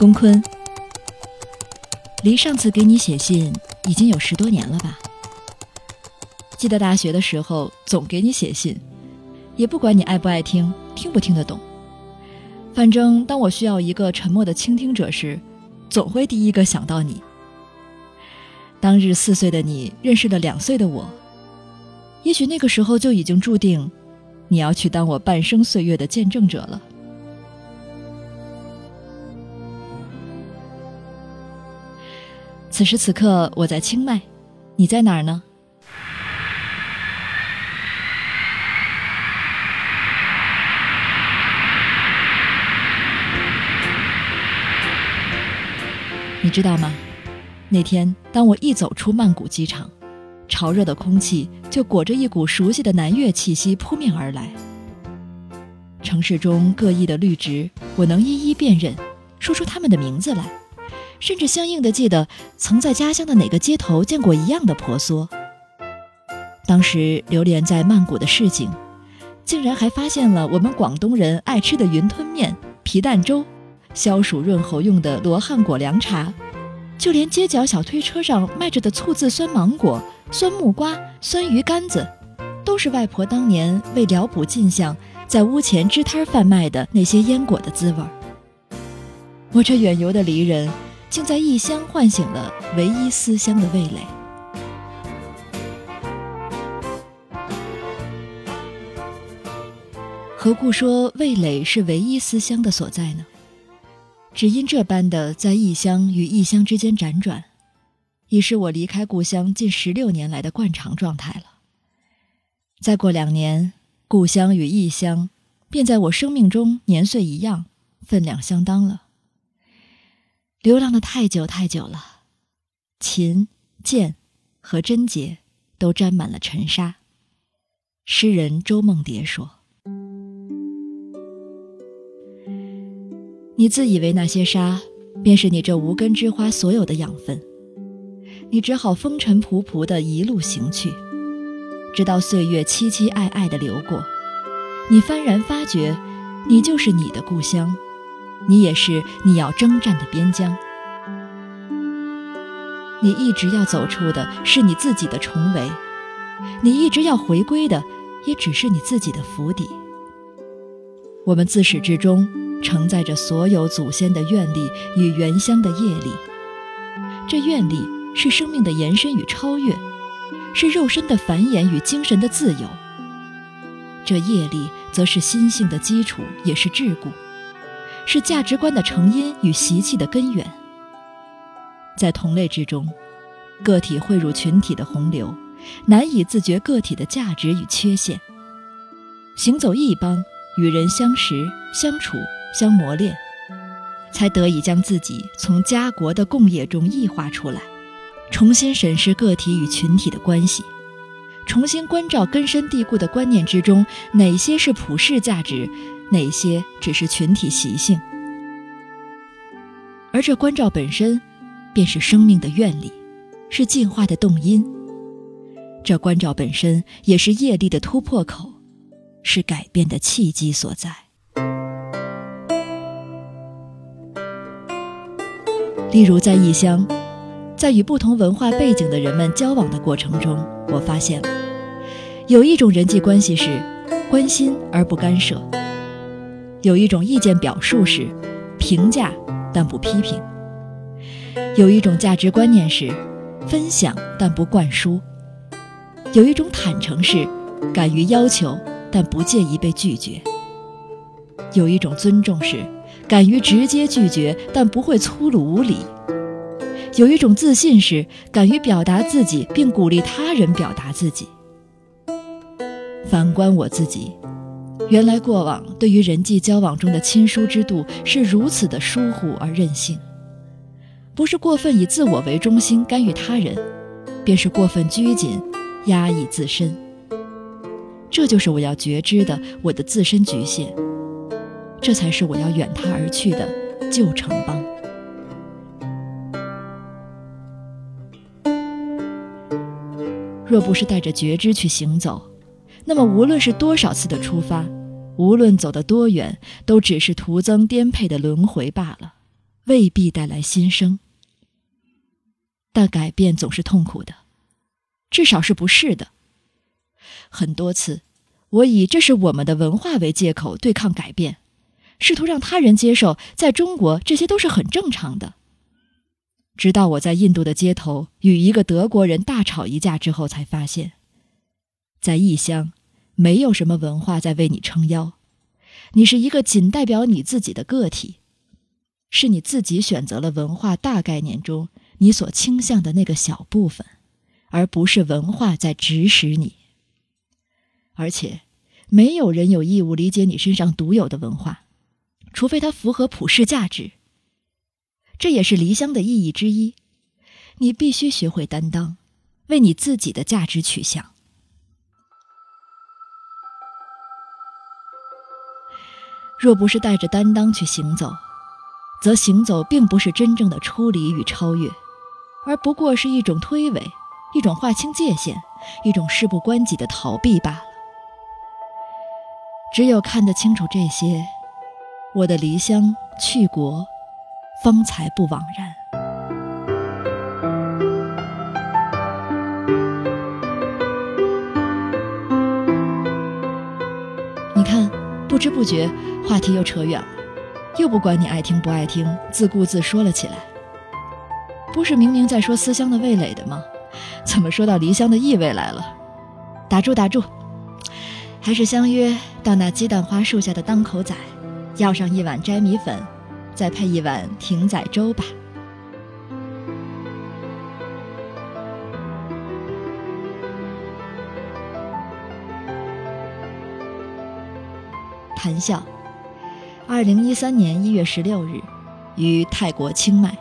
龚坤，离上次给你写信已经有十多年了吧？记得大学的时候总给你写信，也不管你爱不爱听，听不听得懂。反正当我需要一个沉默的倾听者时，总会第一个想到你。当日四岁的你认识了两岁的我，也许那个时候就已经注定，你要去当我半生岁月的见证者了。此时此刻，我在清迈，你在哪儿呢？你知道吗？那天，当我一走出曼谷机场，潮热的空气就裹着一股熟悉的南越气息扑面而来。城市中各异的绿植，我能一一辨认，说出它们的名字来。甚至相应的记得曾在家乡的哪个街头见过一样的婆娑。当时流连在曼谷的市井，竟然还发现了我们广东人爱吃的云吞面、皮蛋粥、消暑润喉用的罗汉果凉茶，就连街角小推车上卖着的醋渍酸芒果、酸木瓜、酸鱼干子，都是外婆当年为疗补进项，在屋前支摊贩卖的那些烟果的滋味儿。我这远游的离人。竟在异乡唤醒了唯一思乡的味蕾。何故说味蕾是唯一思乡的所在呢？只因这般的在异乡与异乡之间辗转，已是我离开故乡近十六年来的惯常状态了。再过两年，故乡与异乡便在我生命中年岁一样，分量相当了。流浪的太久太久了，琴、剑和贞洁都沾满了尘沙。诗人周梦蝶说：“你自以为那些沙，便是你这无根之花所有的养分，你只好风尘仆仆的一路行去，直到岁月凄凄爱爱的流过，你幡然发觉，你就是你的故乡。”你也是你要征战的边疆，你一直要走出的是你自己的重围，你一直要回归的也只是你自己的府邸。我们自始至终承载着所有祖先的愿力与原乡的业力，这愿力是生命的延伸与超越，是肉身的繁衍与精神的自由。这业力则是心性的基础，也是桎梏。是价值观的成因与习气的根源。在同类之中，个体汇入群体的洪流，难以自觉个体的价值与缺陷。行走异邦，与人相识、相处、相磨练，才得以将自己从家国的共业中异化出来，重新审视个体与群体的关系，重新关照根深蒂固的观念之中哪些是普世价值。哪些只是群体习性？而这关照本身，便是生命的愿力，是进化的动因。这关照本身，也是业力的突破口，是改变的契机所在。例如，在异乡，在与不同文化背景的人们交往的过程中，我发现了有一种人际关系是关心而不干涉。有一种意见表述是评价但不批评；有一种价值观念是分享但不灌输；有一种坦诚是敢于要求但不介意被拒绝；有一种尊重是敢于直接拒绝但不会粗鲁无礼；有一种自信是敢于表达自己并鼓励他人表达自己。反观我自己。原来过往对于人际交往中的亲疏之度是如此的疏忽而任性，不是过分以自我为中心干预他人，便是过分拘谨压抑自身。这就是我要觉知的我的自身局限，这才是我要远他而去的旧城邦。若不是带着觉知去行走，那么无论是多少次的出发。无论走得多远，都只是徒增颠沛的轮回罢了。未必带来新生。但改变总是痛苦的，至少是不是的。很多次，我以这是我们的文化为借口对抗改变，试图让他人接受，在中国这些都是很正常的。直到我在印度的街头与一个德国人大吵一架之后，才发现，在异乡，没有什么文化在为你撑腰，你是一个仅代表你自己的个体，是你自己选择了文化大概念中你所倾向的那个小部分，而不是文化在指使你。而且，没有人有义务理解你身上独有的文化，除非它符合普世价值。这也是离乡的意义之一。你必须学会担当，为你自己的价值取向。若不是带着担当去行走，则行走并不是真正的出离与超越，而不过是一种推诿，一种划清界限，一种事不关己的逃避罢了。只有看得清楚这些，我的离乡去国。方才不枉然。不知不觉话题又扯远了，又不管你爱听不爱听，自顾自说了起来。不是明明在说思乡的味蕾的吗？怎么说到离乡的意味来了？打住打住，还是相约到那鸡蛋花树下的当口仔，要上一碗摘米粉。再配一碗艇仔粥吧。谈笑，二零一三年一月十六日，于泰国清迈。